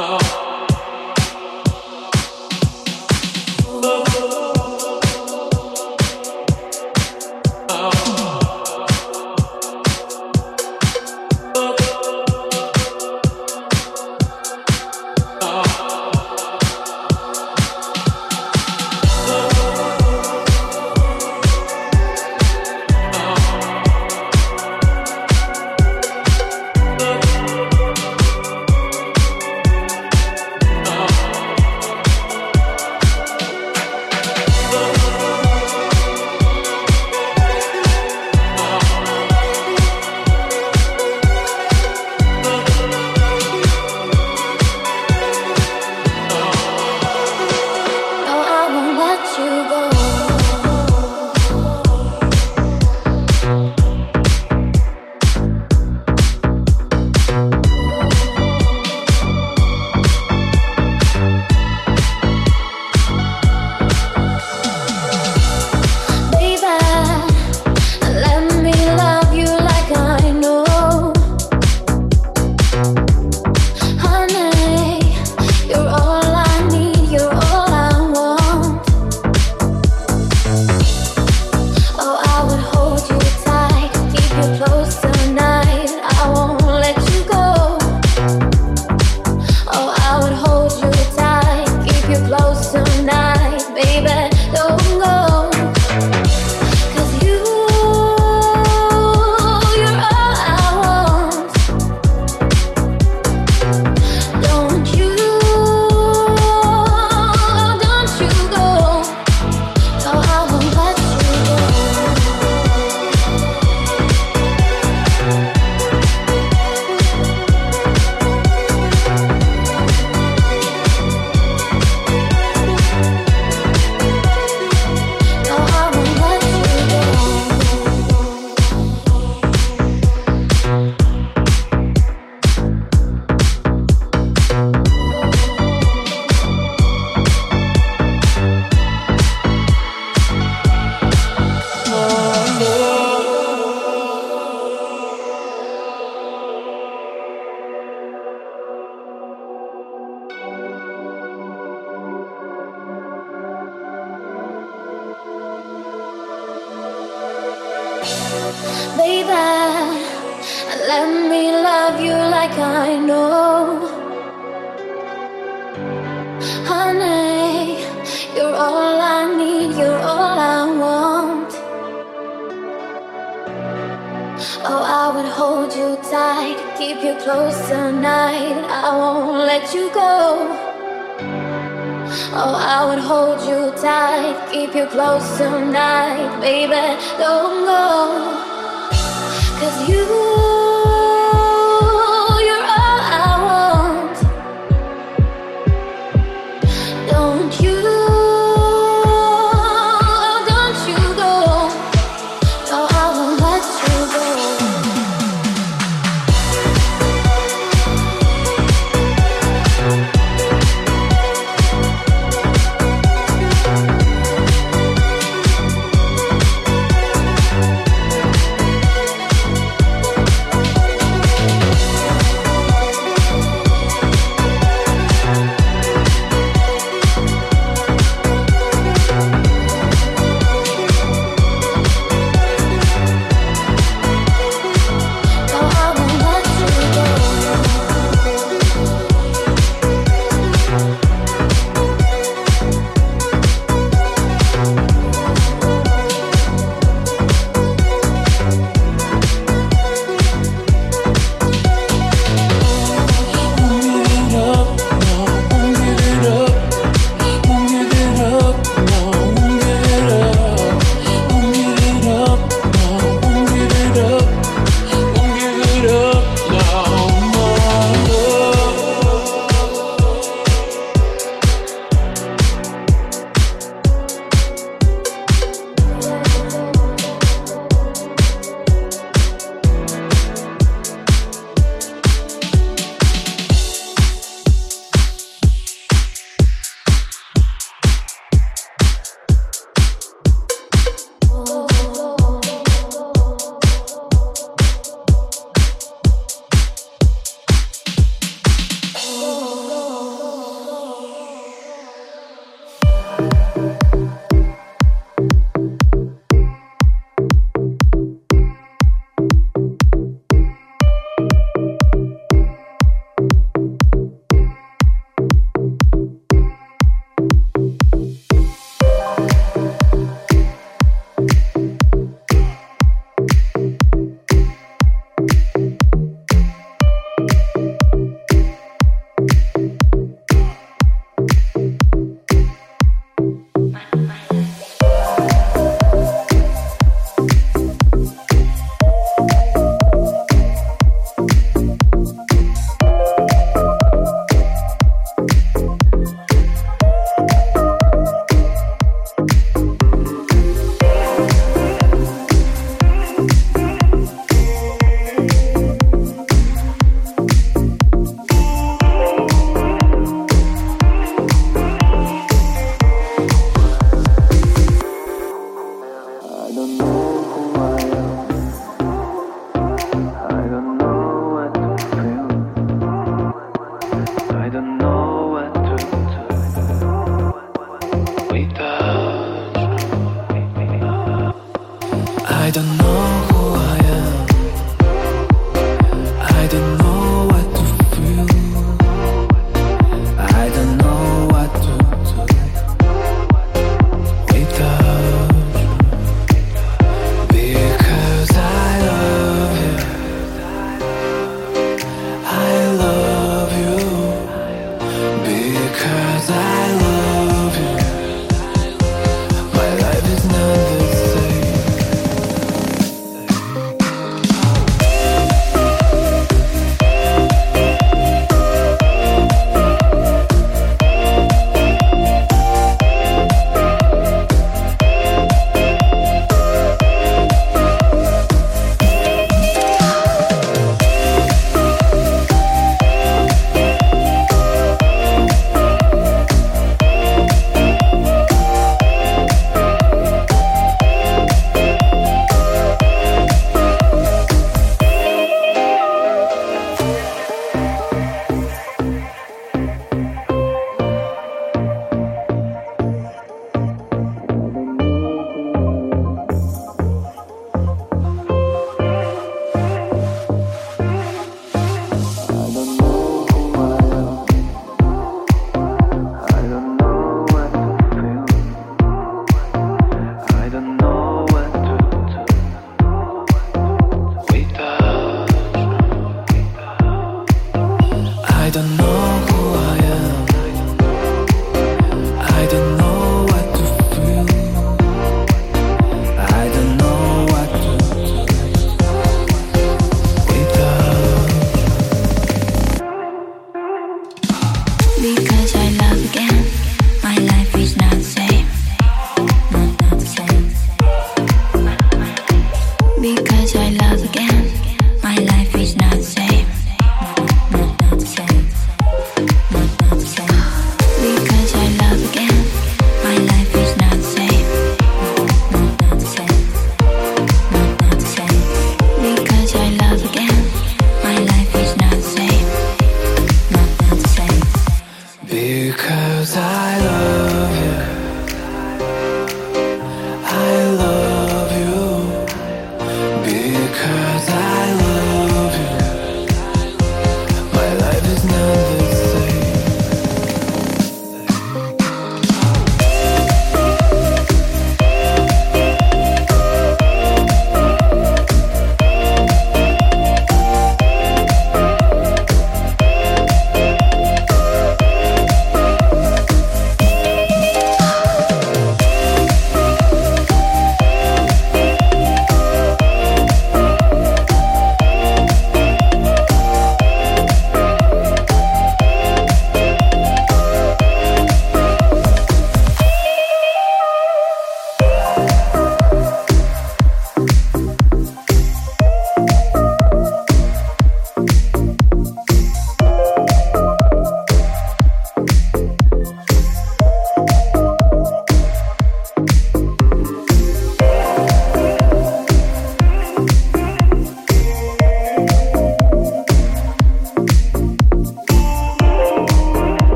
oh.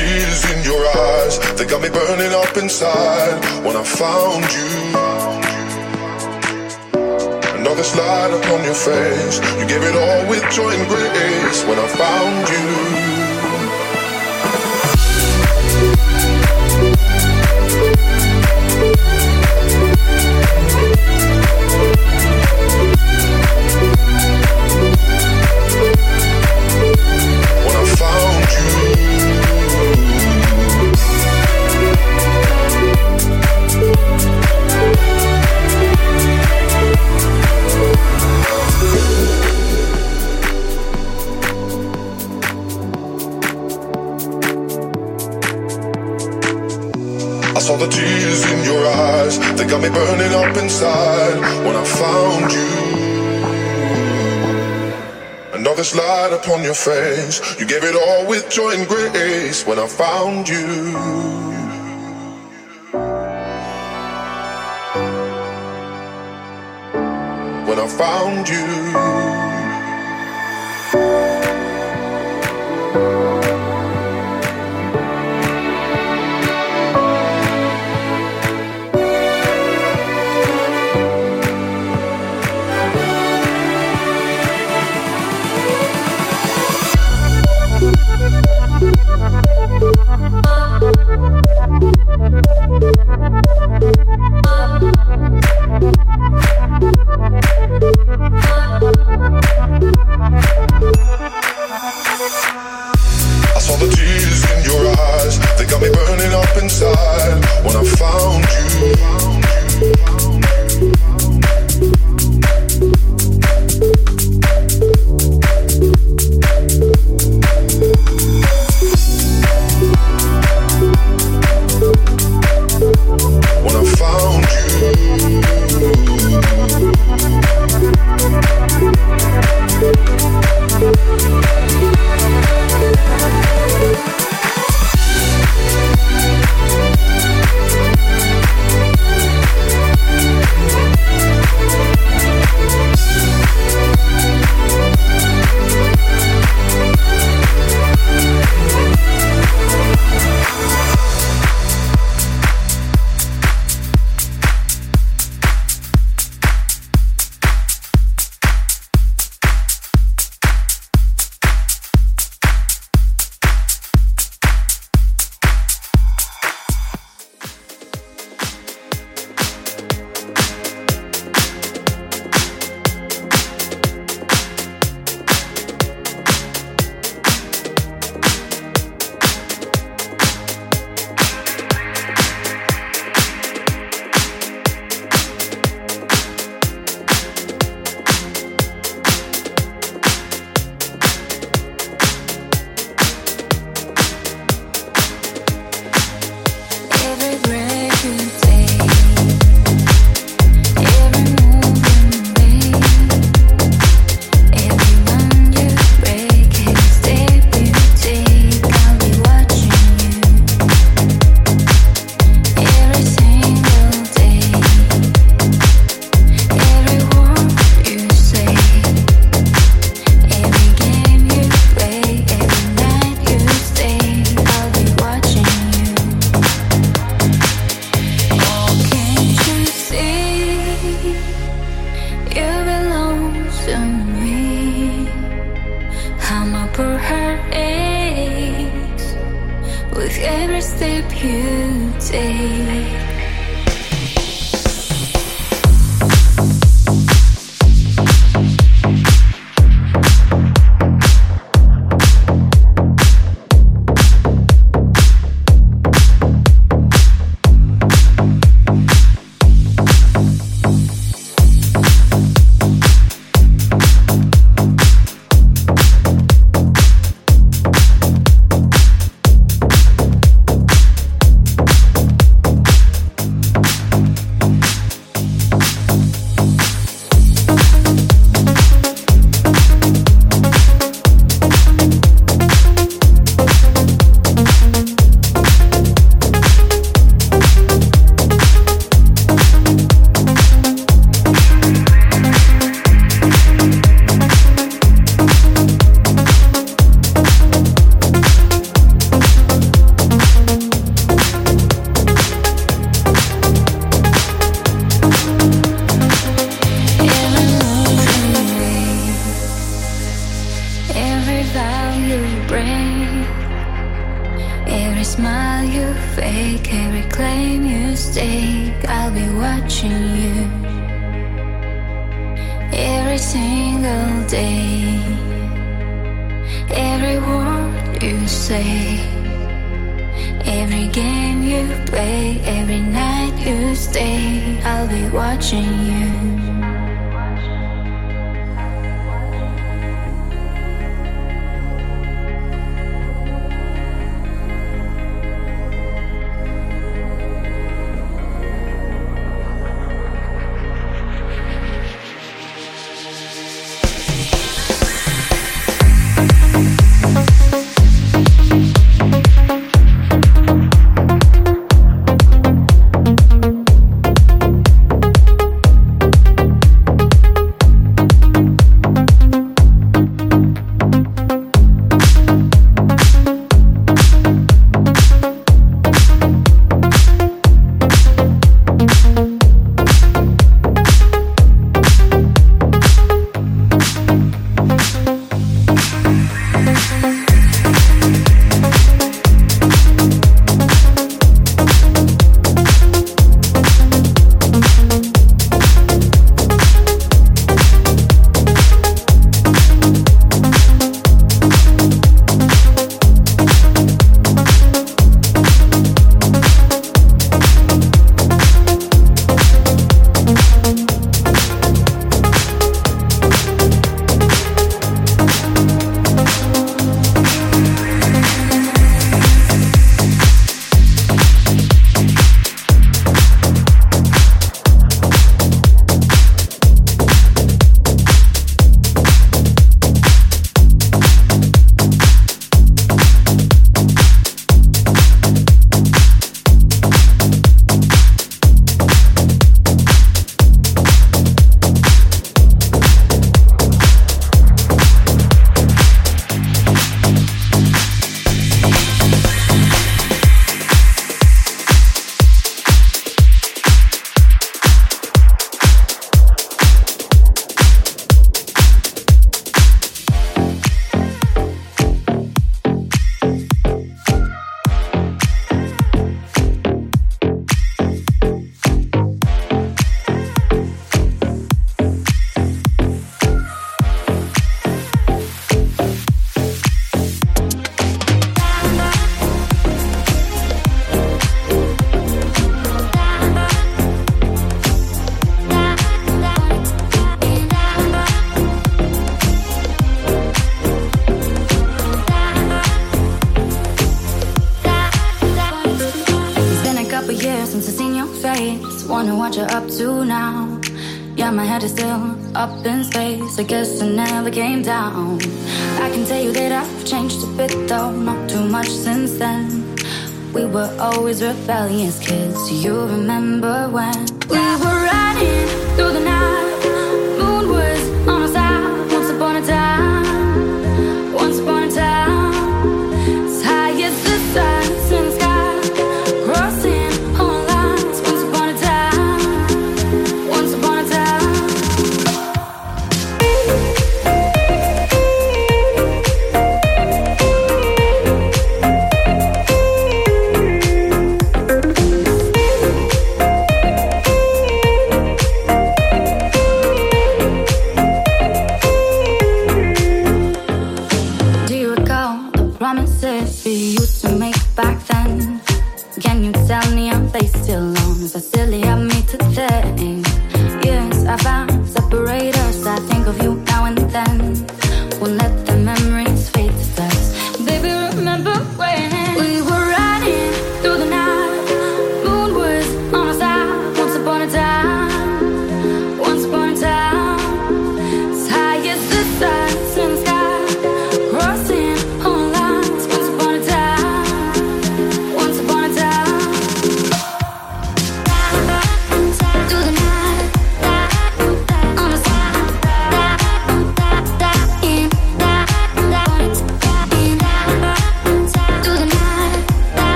tears in your eyes. They got me burning up inside when I found you. Another slide this light upon your face, you gave it all with joy and grace when I found you. When I found you. And this light upon your face, you gave it all with your embrace. When I found you, when I found you.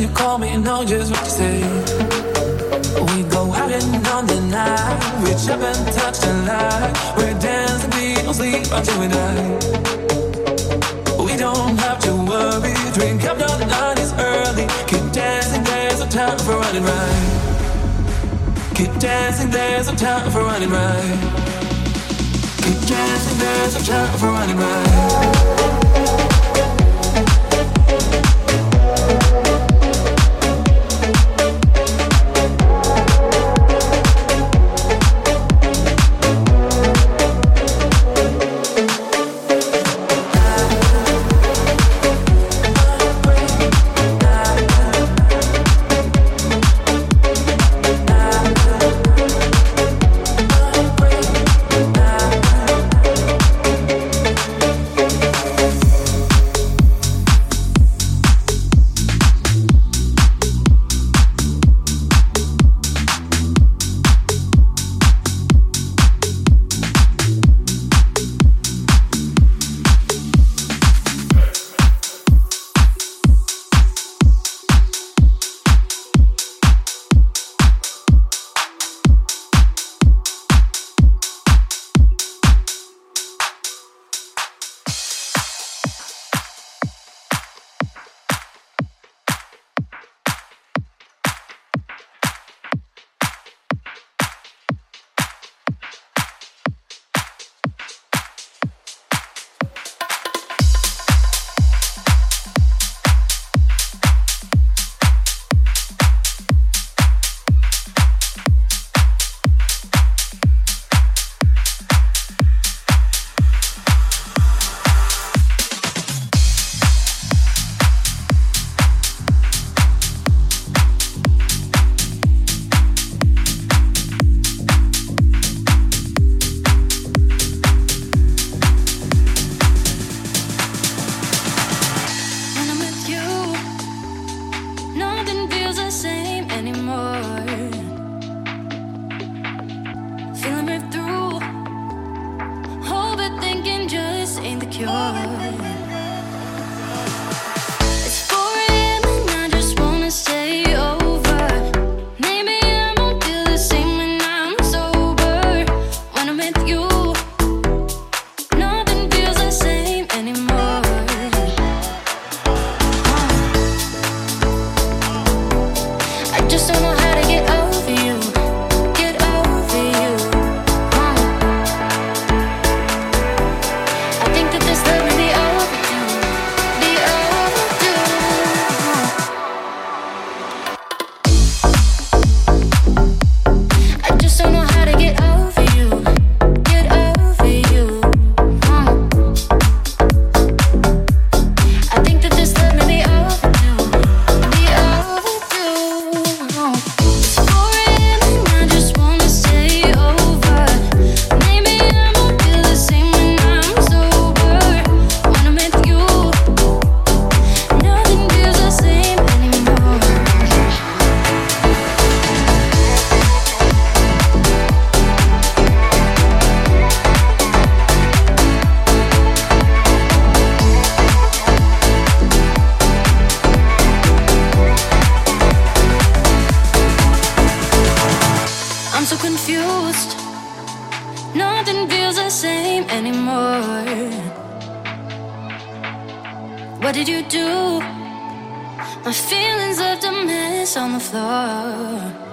you call me, you know just what to say. We go out and on the night, We've and touch the light. We're dancing, we don't sleep until we die. We don't have to worry, drink up, the night is early. Keep dancing, there's no time for running right. Keep dancing, there's no time for running right. Keep dancing, there's no time for running right. Nothing feels the same anymore. What did you do? My feelings left a mess on the floor.